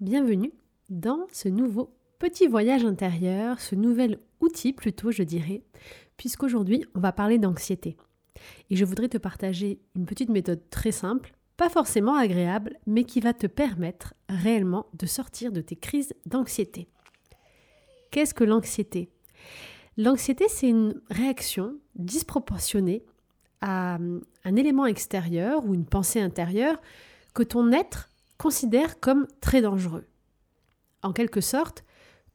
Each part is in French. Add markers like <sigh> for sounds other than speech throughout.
Bienvenue dans ce nouveau petit voyage intérieur, ce nouvel outil plutôt je dirais, puisqu'aujourd'hui on va parler d'anxiété. Et je voudrais te partager une petite méthode très simple, pas forcément agréable, mais qui va te permettre réellement de sortir de tes crises d'anxiété. Qu'est-ce que l'anxiété? L'anxiété, c'est une réaction disproportionnée à un élément extérieur ou une pensée intérieure que ton être considère comme très dangereux. En quelque sorte,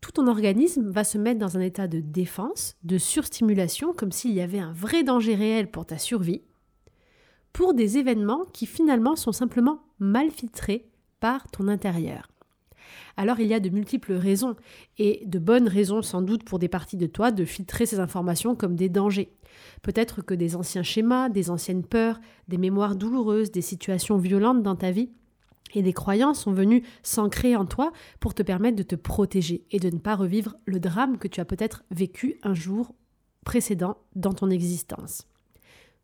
tout ton organisme va se mettre dans un état de défense, de surstimulation, comme s'il y avait un vrai danger réel pour ta survie, pour des événements qui finalement sont simplement mal filtrés par ton intérieur. Alors il y a de multiples raisons, et de bonnes raisons sans doute pour des parties de toi de filtrer ces informations comme des dangers. Peut-être que des anciens schémas, des anciennes peurs, des mémoires douloureuses, des situations violentes dans ta vie et des croyances sont venues s'ancrer en toi pour te permettre de te protéger et de ne pas revivre le drame que tu as peut-être vécu un jour précédent dans ton existence.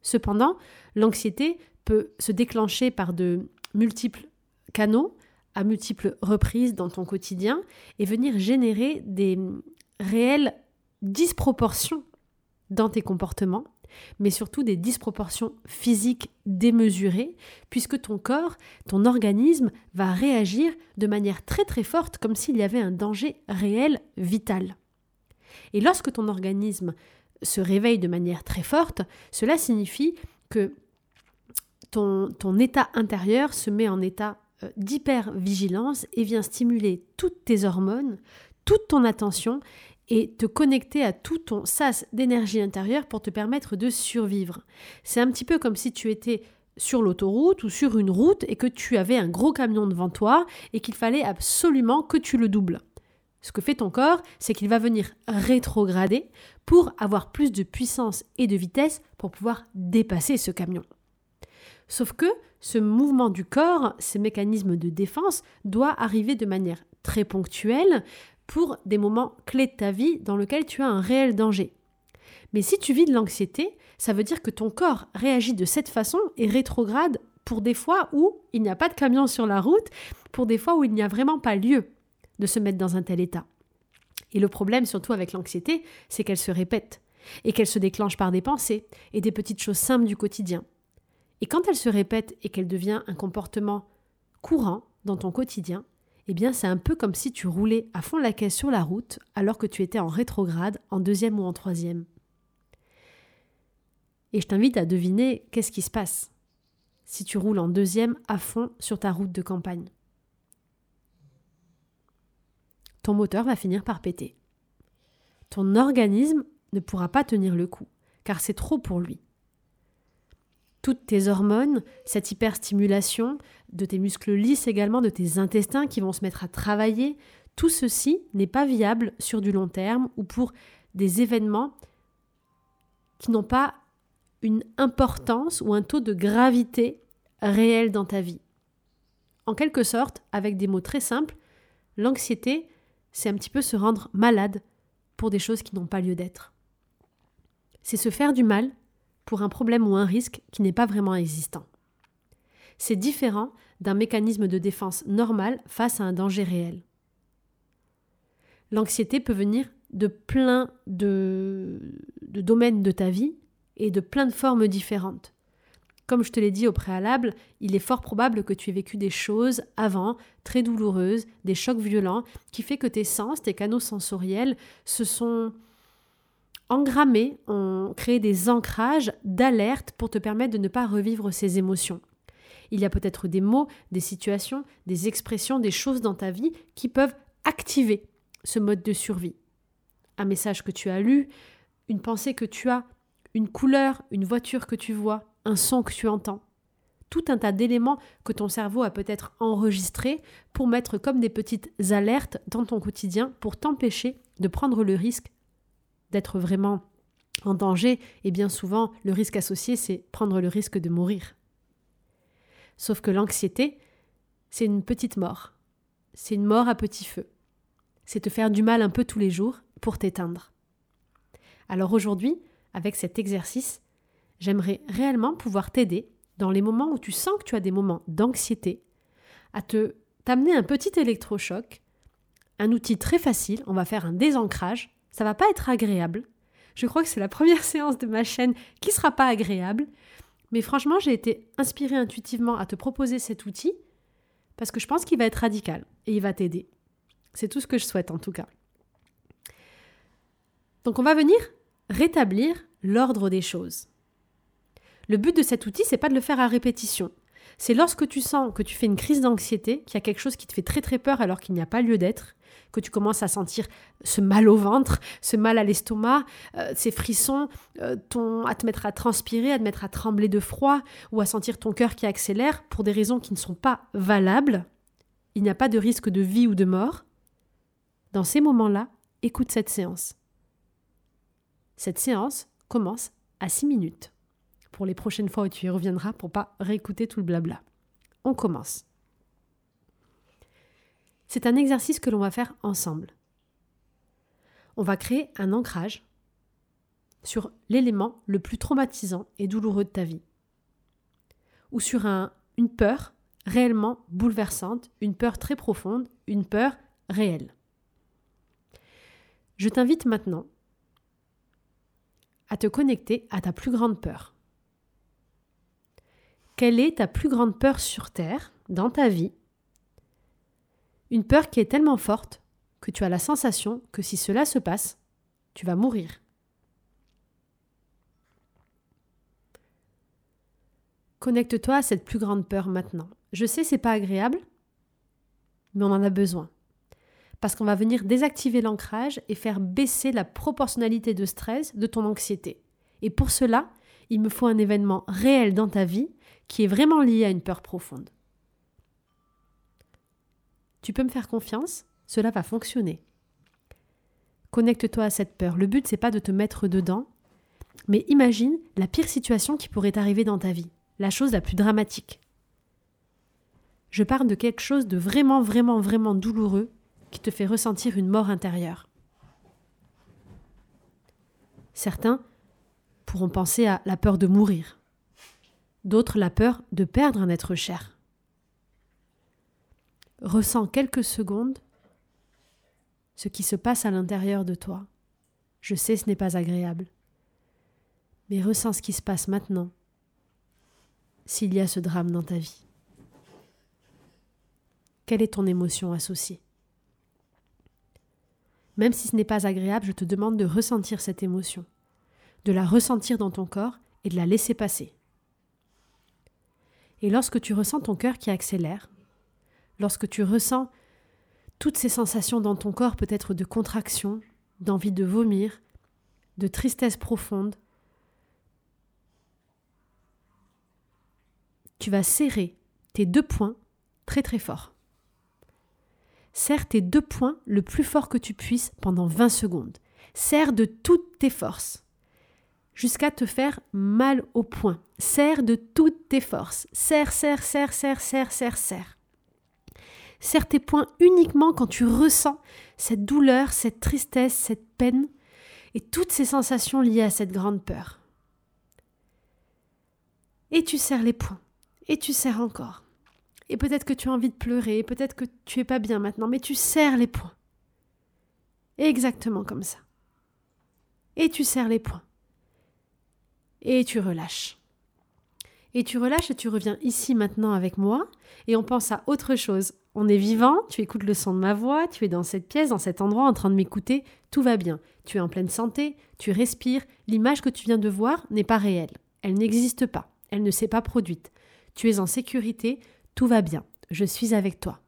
Cependant, l'anxiété peut se déclencher par de multiples canaux, à multiples reprises dans ton quotidien, et venir générer des réelles disproportions dans tes comportements mais surtout des disproportions physiques démesurées, puisque ton corps, ton organisme va réagir de manière très très forte comme s'il y avait un danger réel, vital. Et lorsque ton organisme se réveille de manière très forte, cela signifie que ton, ton état intérieur se met en état euh, d'hypervigilance et vient stimuler toutes tes hormones, toute ton attention et te connecter à tout ton sas d'énergie intérieure pour te permettre de survivre. C'est un petit peu comme si tu étais sur l'autoroute ou sur une route et que tu avais un gros camion devant toi et qu'il fallait absolument que tu le doubles. Ce que fait ton corps, c'est qu'il va venir rétrograder pour avoir plus de puissance et de vitesse pour pouvoir dépasser ce camion. Sauf que ce mouvement du corps, ces mécanismes de défense, doit arriver de manière très ponctuelle pour des moments clés de ta vie dans lesquels tu as un réel danger. Mais si tu vis de l'anxiété, ça veut dire que ton corps réagit de cette façon et rétrograde pour des fois où il n'y a pas de camion sur la route, pour des fois où il n'y a vraiment pas lieu de se mettre dans un tel état. Et le problème surtout avec l'anxiété, c'est qu'elle se répète et qu'elle se déclenche par des pensées et des petites choses simples du quotidien. Et quand elle se répète et qu'elle devient un comportement courant dans ton quotidien, eh bien c'est un peu comme si tu roulais à fond la caisse sur la route alors que tu étais en rétrograde, en deuxième ou en troisième. Et je t'invite à deviner qu'est-ce qui se passe si tu roules en deuxième à fond sur ta route de campagne. Ton moteur va finir par péter. Ton organisme ne pourra pas tenir le coup, car c'est trop pour lui toutes tes hormones, cette hyperstimulation de tes muscles lisses également, de tes intestins qui vont se mettre à travailler, tout ceci n'est pas viable sur du long terme ou pour des événements qui n'ont pas une importance ou un taux de gravité réel dans ta vie. En quelque sorte, avec des mots très simples, l'anxiété, c'est un petit peu se rendre malade pour des choses qui n'ont pas lieu d'être. C'est se faire du mal pour un problème ou un risque qui n'est pas vraiment existant. C'est différent d'un mécanisme de défense normal face à un danger réel. L'anxiété peut venir de plein de, domaines de ta vie et de plein de formes différentes. Comme je te l'ai dit au préalable, il est fort probable que tu aies vécu des choses avant, très douloureuses, des chocs violents, qui fait que tes sens, tes canaux sensoriels se sont engrammer, on crée des ancrages d'alerte pour te permettre de ne pas revivre ces émotions. Il y a peut-être des mots, des situations, des expressions, des choses dans ta vie qui peuvent activer ce mode de survie. Un message que tu as lu, une pensée que tu as, une couleur, une voiture que tu vois, un son que tu entends. Tout un tas d'éléments que ton cerveau a peut-être enregistrés pour mettre comme des petites alertes dans ton quotidien pour t'empêcher de prendre le risque d'être vraiment en danger, et bien souvent, le risque associé, c'est prendre le risque de mourir. Sauf que l'anxiété, c'est une petite mort. C'est une mort à petit feu. C'est te faire du mal un peu tous les jours pour t'éteindre. Alors aujourd'hui, avec cet exercice, j'aimerais réellement pouvoir t'aider dans les moments où tu sens que tu as des moments d'anxiété, à te t'amener un petit électrochoc, un outil très facile, on va faire un désancrage, ça va pas être agréable. Je crois que c'est la première <laughs> séance de ma chaîne qui sera pas agréable, mais franchement, j'ai été inspirée intuitivement à te proposer cet outil parce que je pense qu'il va être radical et il va t'aider. C'est tout ce que je souhaite en tout cas. Donc on va venir rétablir l'ordre des choses. Le but de cet outil, c'est pas de le faire à répétition. C'est lorsque tu sens que tu fais une crise d'anxiété, qu'il y a quelque chose qui te fait très très peur alors qu'il n'y a pas lieu d'être, que tu commences à sentir ce mal au ventre, ce mal à l'estomac, euh, ces frissons, euh, à te mettre à transpirer, à te mettre à trembler de froid ou à sentir ton cœur qui accélère pour des raisons qui ne sont pas valables, il n'y a pas de risque de vie ou de mort. Dans ces moments-là, écoute cette séance. Cette séance commence à 6 minutes. Pour les prochaines fois où tu y reviendras pour pas réécouter tout le blabla. On commence. C'est un exercice que l'on va faire ensemble. On va créer un ancrage sur l'élément le plus traumatisant et douloureux de ta vie. Ou sur un, une peur réellement bouleversante, une peur très profonde, une peur réelle. Je t'invite maintenant à te connecter à ta plus grande peur. Quelle est ta plus grande peur sur Terre, dans ta vie, une peur qui est tellement forte que tu as la sensation que si cela se passe, tu vas mourir. Connecte-toi à cette plus grande peur maintenant. Je sais c'est pas agréable, mais on en a besoin. Parce qu'on va venir désactiver l'ancrage et faire baisser la proportionnalité de stress de ton anxiété. Et pour cela, il me faut un événement réel dans ta vie qui est vraiment lié à une peur profonde. Tu peux me faire confiance, cela va fonctionner. Connecte-toi à cette peur. Le but, c'est pas de te mettre dedans, mais imagine la pire situation qui pourrait arriver dans ta vie, la chose la plus dramatique. Je parle de quelque chose de vraiment, vraiment, vraiment douloureux qui te fait ressentir une mort intérieure. Certains pourront penser à la peur de mourir, d'autres la peur de perdre un être cher. Ressens quelques secondes ce qui se passe à l'intérieur de toi. Je sais ce n'est pas agréable, mais ressens ce qui se passe maintenant s'il y a ce drame dans ta vie. Quelle est ton émotion associée? Même si ce n'est pas agréable, je te demande de ressentir cette émotion, de la ressentir dans ton corps et de la laisser passer. Et lorsque tu ressens ton cœur qui accélère, lorsque tu ressens toutes ces sensations dans ton corps, peut-être de contraction, d'envie de vomir, de tristesse profonde, tu vas serrer tes deux poings très très fort. Serre tes deux poings le plus fort que tu puisses pendant 20 secondes. Serre de toutes tes forces jusqu'à te faire mal au poing. Serre de toutes tes forces. Serre, serre, serre, serre, serre, serre, serre. Serre tes poings uniquement quand tu ressens cette douleur, cette tristesse, cette peine et toutes ces sensations liées à cette grande peur. Et tu serres les poings, et tu serres encore. Et peut-être que tu as envie de pleurer, peut-être que tu es pas bien maintenant, mais tu serres les poings. Exactement comme ça. Et tu serres les poings. Et tu relâches. Et tu relâches et tu reviens ici maintenant avec moi et on pense à autre chose. On est vivant, tu écoutes le son de ma voix, tu es dans cette pièce, dans cet endroit en train de m'écouter, tout va bien. Tu es en pleine santé, tu respires, l'image que tu viens de voir n'est pas réelle. Elle n'existe pas, elle ne s'est pas produite. Tu es en sécurité, tout va bien. Je suis avec toi.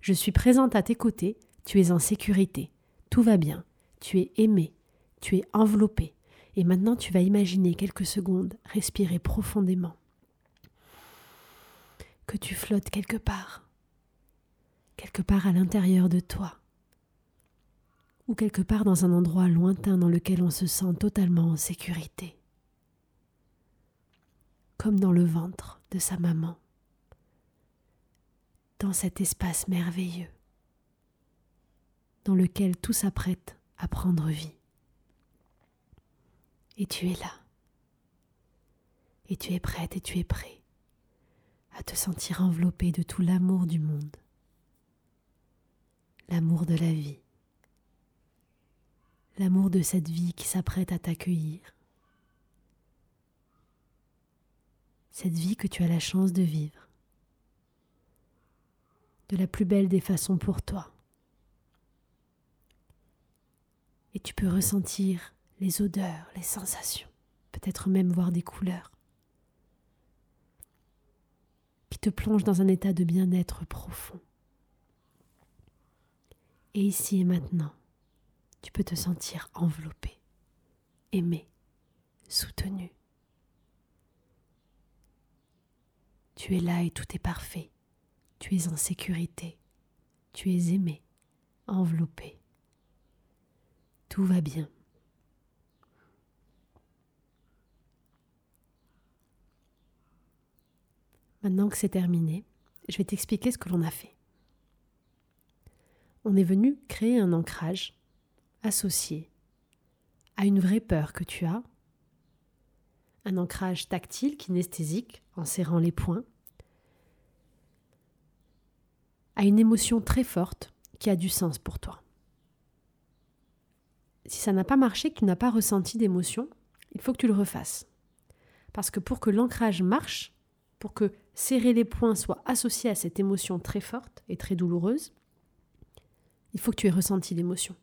Je suis présente à tes côtés, tu es en sécurité. Tout va bien. Tu es aimé, tu es enveloppé. Et maintenant tu vas imaginer quelques secondes respirer profondément que tu flottes quelque part, quelque part à l'intérieur de toi, ou quelque part dans un endroit lointain dans lequel on se sent totalement en sécurité, comme dans le ventre de sa maman, dans cet espace merveilleux, dans lequel tout s'apprête à prendre vie. Et tu es là. Et tu es prête et tu es prêt à te sentir enveloppé de tout l'amour du monde, l'amour de la vie, l'amour de cette vie qui s'apprête à t'accueillir, cette vie que tu as la chance de vivre, de la plus belle des façons pour toi. Et tu peux ressentir les odeurs, les sensations, peut-être même voir des couleurs qui te plongent dans un état de bien-être profond. Et ici et maintenant, tu peux te sentir enveloppé, aimé, soutenu. Tu es là et tout est parfait. Tu es en sécurité. Tu es aimé, enveloppé. Tout va bien. Maintenant que c'est terminé, je vais t'expliquer ce que l'on a fait. On est venu créer un ancrage associé à une vraie peur que tu as, un ancrage tactile, kinesthésique, en serrant les poings, à une émotion très forte qui a du sens pour toi. Si ça n'a pas marché, que tu n'as pas ressenti d'émotion, il faut que tu le refasses. Parce que pour que l'ancrage marche, pour que serrer les poings soit associé à cette émotion très forte et très douloureuse, il faut que tu aies ressenti l'émotion.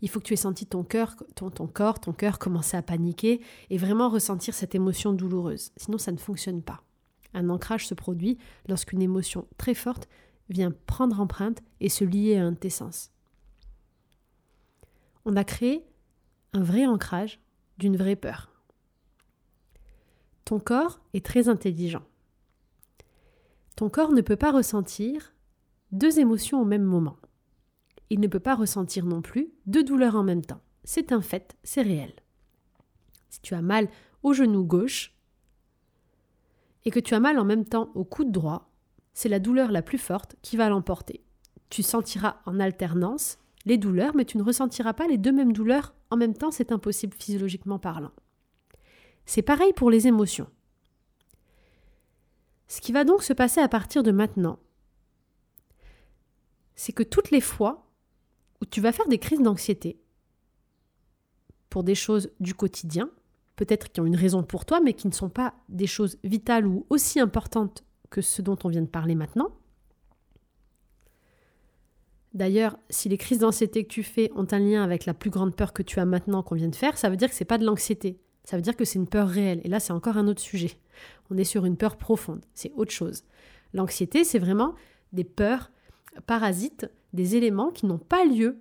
Il faut que tu aies senti ton cœur, ton, corps, ton cœur commencer à paniquer et vraiment ressentir cette émotion douloureuse. Sinon, ça ne fonctionne pas. Un ancrage se produit lorsqu'une émotion très forte vient prendre empreinte et se lier à un de tes sens. On a créé un vrai ancrage d'une vraie peur. Ton corps est très intelligent. Ton corps ne peut pas ressentir deux émotions au même moment. Il ne peut pas ressentir non plus deux douleurs en même temps. C'est un fait, c'est réel. Si tu as mal au genou gauche et que tu as mal en même temps au coude droit, c'est la douleur la plus forte qui va l'emporter. Tu sentiras en alternance les douleurs, mais tu ne ressentiras pas les deux mêmes douleurs en même temps, c'est impossible physiologiquement parlant. C'est pareil pour les émotions. Ce qui va donc se passer à partir de maintenant, c'est que toutes les fois où tu vas faire des crises d'anxiété pour des choses du quotidien, peut-être qui ont une raison pour toi, mais qui ne sont pas des choses vitales ou aussi importantes que ce dont on vient de parler maintenant. D'ailleurs, si les crises d'anxiété que tu fais ont un lien avec la plus grande peur que tu as maintenant qu'on vient de faire, ça veut dire que ce n'est pas de l'anxiété, ça veut dire que c'est une peur réelle. Et là, c'est encore un autre sujet on est sur une peur profonde, c'est autre chose. L'anxiété, c'est vraiment des peurs parasites, des éléments qui n'ont pas lieu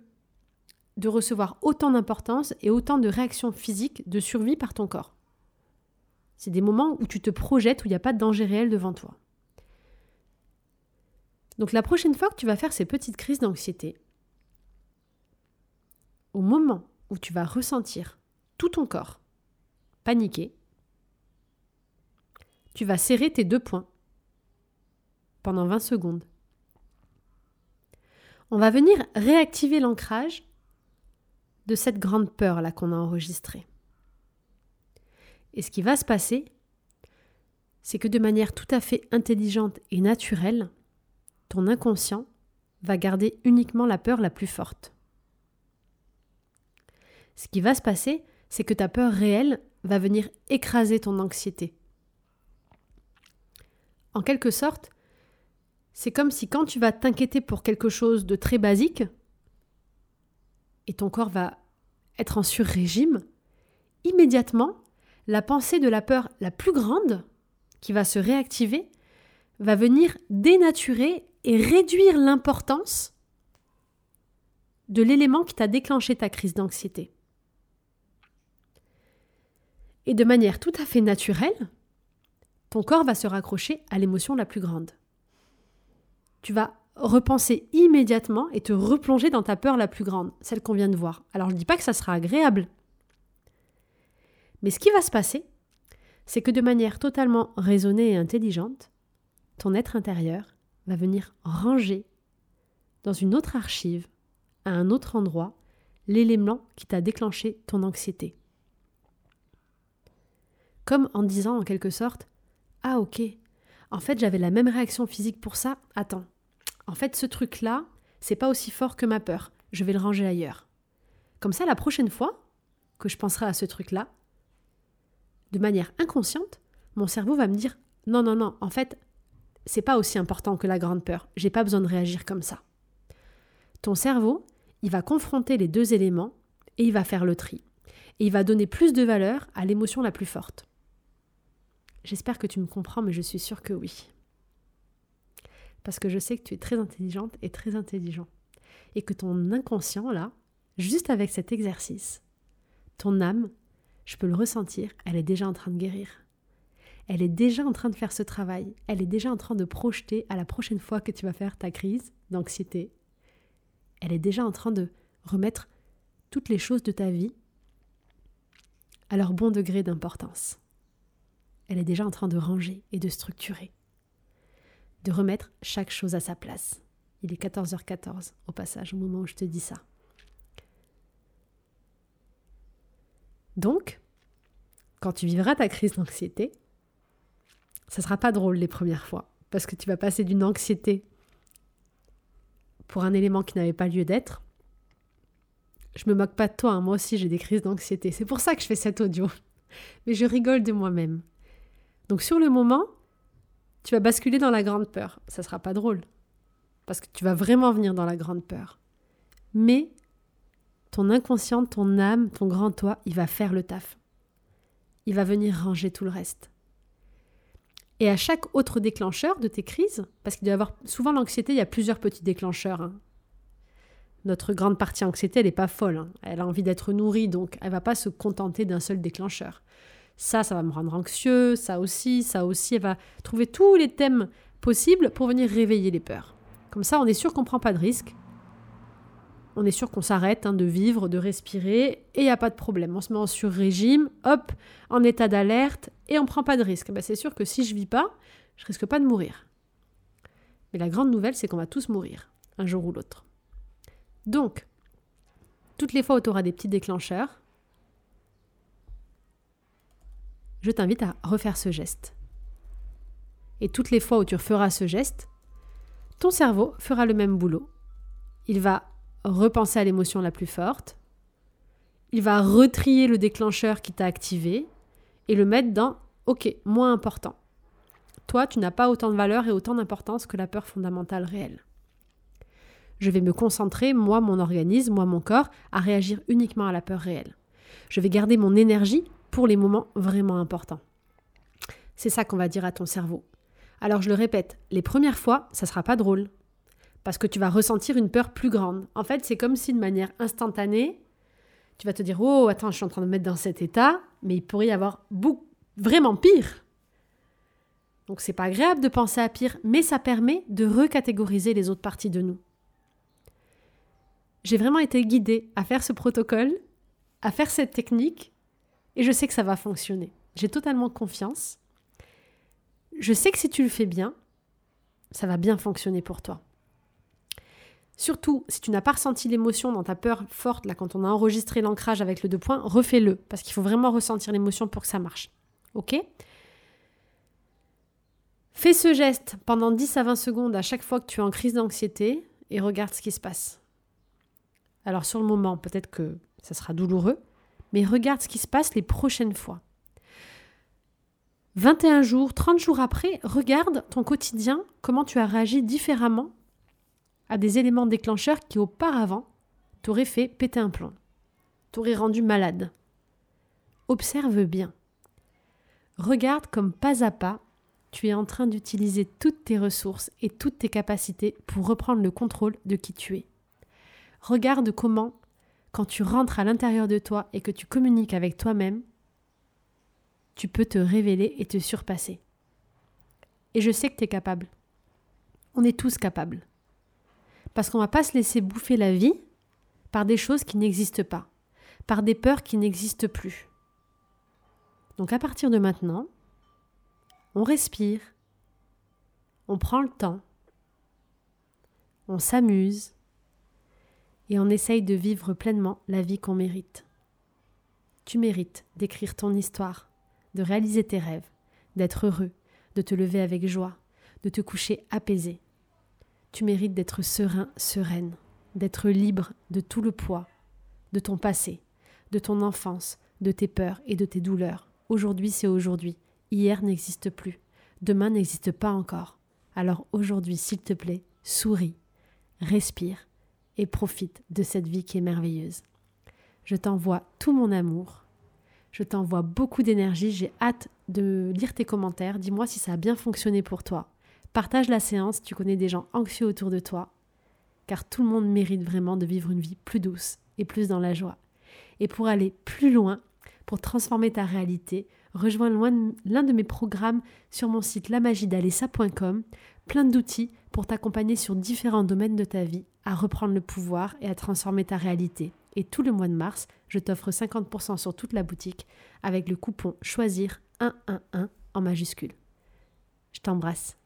de recevoir autant d'importance et autant de réactions physiques de survie par ton corps. C'est des moments où tu te projettes, où il n'y a pas de danger réel devant toi. Donc la prochaine fois que tu vas faire ces petites crises d'anxiété, au moment où tu vas ressentir tout ton corps paniquer, tu vas serrer tes deux poings pendant 20 secondes. On va venir réactiver l'ancrage de cette grande peur là qu'on a enregistrée. Et ce qui va se passer, c'est que de manière tout à fait intelligente et naturelle, ton inconscient va garder uniquement la peur la plus forte. Ce qui va se passer, c'est que ta peur réelle va venir écraser ton anxiété. En quelque sorte, c'est comme si quand tu vas t'inquiéter pour quelque chose de très basique, et ton corps va être en sur-régime, immédiatement, la pensée de la peur la plus grande, qui va se réactiver, va venir dénaturer et réduire l'importance de l'élément qui t'a déclenché ta crise d'anxiété. Et de manière tout à fait naturelle, ton corps va se raccrocher à l'émotion la plus grande. Tu vas repenser immédiatement et te replonger dans ta peur la plus grande, celle qu'on vient de voir. Alors je ne dis pas que ça sera agréable. Mais ce qui va se passer, c'est que de manière totalement raisonnée et intelligente, ton être intérieur va venir ranger dans une autre archive, à un autre endroit, l'élément qui t'a déclenché ton anxiété. Comme en disant en quelque sorte ah ok, en fait j'avais la même réaction physique pour ça. Attends, en fait ce truc-là, c'est pas aussi fort que ma peur, je vais le ranger ailleurs. Comme ça, la prochaine fois que je penserai à ce truc-là, de manière inconsciente, mon cerveau va me dire non, non, non, en fait, c'est pas aussi important que la grande peur, j'ai pas besoin de réagir comme ça. Ton cerveau, il va confronter les deux éléments et il va faire le tri. Et il va donner plus de valeur à l'émotion la plus forte. J'espère que tu me comprends, mais je suis sûre que oui. Parce que je sais que tu es très intelligente et très intelligent. Et que ton inconscient, là, juste avec cet exercice, ton âme, je peux le ressentir, elle est déjà en train de guérir. Elle est déjà en train de faire ce travail. Elle est déjà en train de projeter à la prochaine fois que tu vas faire ta crise d'anxiété. Elle est déjà en train de remettre toutes les choses de ta vie à leur bon degré d'importance. Elle est déjà en train de ranger et de structurer, de remettre chaque chose à sa place. Il est 14h14 au passage, au moment où je te dis ça. Donc, quand tu vivras ta crise d'anxiété, ça sera pas drôle les premières fois, parce que tu vas passer d'une anxiété pour un élément qui n'avait pas lieu d'être. Je me moque pas de toi, hein. moi aussi j'ai des crises d'anxiété. C'est pour ça que je fais cet audio. Mais je rigole de moi-même. Donc sur le moment, tu vas basculer dans la grande peur. Ça sera pas drôle. Parce que tu vas vraiment venir dans la grande peur. Mais ton inconscient, ton âme, ton grand toi, il va faire le taf. Il va venir ranger tout le reste. Et à chaque autre déclencheur de tes crises, parce qu'il doit y avoir souvent l'anxiété, il y a plusieurs petits déclencheurs. Hein. Notre grande partie anxiété, elle n'est pas folle. Hein. Elle a envie d'être nourrie, donc elle va pas se contenter d'un seul déclencheur. Ça, ça va me rendre anxieux, ça aussi, ça aussi. Elle va trouver tous les thèmes possibles pour venir réveiller les peurs. Comme ça, on est sûr qu'on ne prend pas de risque on est sûr qu'on s'arrête hein, de vivre, de respirer, et il n'y a pas de problème. On se met en sur-régime, hop, en état d'alerte, et on prend pas de risque. Ben, c'est sûr que si je vis pas, je risque pas de mourir. Mais la grande nouvelle, c'est qu'on va tous mourir, un jour ou l'autre. Donc, toutes les fois où tu auras des petits déclencheurs, je t'invite à refaire ce geste. Et toutes les fois où tu referas ce geste, ton cerveau fera le même boulot. Il va repenser à l'émotion la plus forte. Il va retrier le déclencheur qui t'a activé et le mettre dans OK, moins important. Toi, tu n'as pas autant de valeur et autant d'importance que la peur fondamentale réelle. Je vais me concentrer, moi, mon organisme, moi, mon corps, à réagir uniquement à la peur réelle. Je vais garder mon énergie pour les moments vraiment importants. C'est ça qu'on va dire à ton cerveau. Alors je le répète, les premières fois, ça sera pas drôle parce que tu vas ressentir une peur plus grande. En fait, c'est comme si de manière instantanée, tu vas te dire Oh, attends, je suis en train de me mettre dans cet état, mais il pourrait y avoir beaucoup, vraiment pire. Donc, c'est pas agréable de penser à pire, mais ça permet de recatégoriser les autres parties de nous. J'ai vraiment été guidée à faire ce protocole, à faire cette technique, et je sais que ça va fonctionner. J'ai totalement confiance. Je sais que si tu le fais bien, ça va bien fonctionner pour toi. Surtout, si tu n'as pas ressenti l'émotion dans ta peur forte, là, quand on a enregistré l'ancrage avec le deux points, refais-le, parce qu'il faut vraiment ressentir l'émotion pour que ça marche. Ok? Fais ce geste pendant 10 à 20 secondes à chaque fois que tu es en crise d'anxiété et regarde ce qui se passe. Alors sur le moment, peut-être que ça sera douloureux, mais regarde ce qui se passe les prochaines fois. 21 jours, 30 jours après, regarde ton quotidien, comment tu as réagi différemment à des éléments déclencheurs qui auparavant t'auraient fait péter un plomb, t'auraient rendu malade. Observe bien. Regarde comme pas à pas tu es en train d'utiliser toutes tes ressources et toutes tes capacités pour reprendre le contrôle de qui tu es. Regarde comment, quand tu rentres à l'intérieur de toi et que tu communiques avec toi-même, tu peux te révéler et te surpasser. Et je sais que tu es capable. On est tous capables. Parce qu'on ne va pas se laisser bouffer la vie par des choses qui n'existent pas, par des peurs qui n'existent plus. Donc à partir de maintenant, on respire, on prend le temps, on s'amuse et on essaye de vivre pleinement la vie qu'on mérite. Tu mérites d'écrire ton histoire, de réaliser tes rêves, d'être heureux, de te lever avec joie, de te coucher apaisé. tu mérites d'être serein, sereine, d'être libre de tout le poids, de ton passé, de ton enfance, de tes peurs et de tes douleurs. Aujourd'hui, c'est aujourd'hui. Hier n'existe plus. Demain n'existe pas encore. Alors aujourd'hui, s'il te plaît, souris, respire et profite de cette vie qui est merveilleuse. Je t'envoie tout mon amour. Je t'envoie beaucoup d'énergie. J'ai hâte de lire tes commentaires. Dis-moi si ça a bien fonctionné pour toi. Partage la séance, tu connais des gens anxieux autour de toi, car tout le monde mérite vraiment de vivre une vie plus douce et plus dans la joie. Et pour aller plus loin, pour transformer ta réalité, rejoins l'un de mes programmes sur mon site lamagidalessa.com, plein d'outils pour t'accompagner sur différents domaines de ta vie, à reprendre le pouvoir et à transformer ta réalité. Et tout le mois de mars, je t'offre 50% sur toute la boutique avec le coupon choisir 111 en majuscule. Je t'embrasse.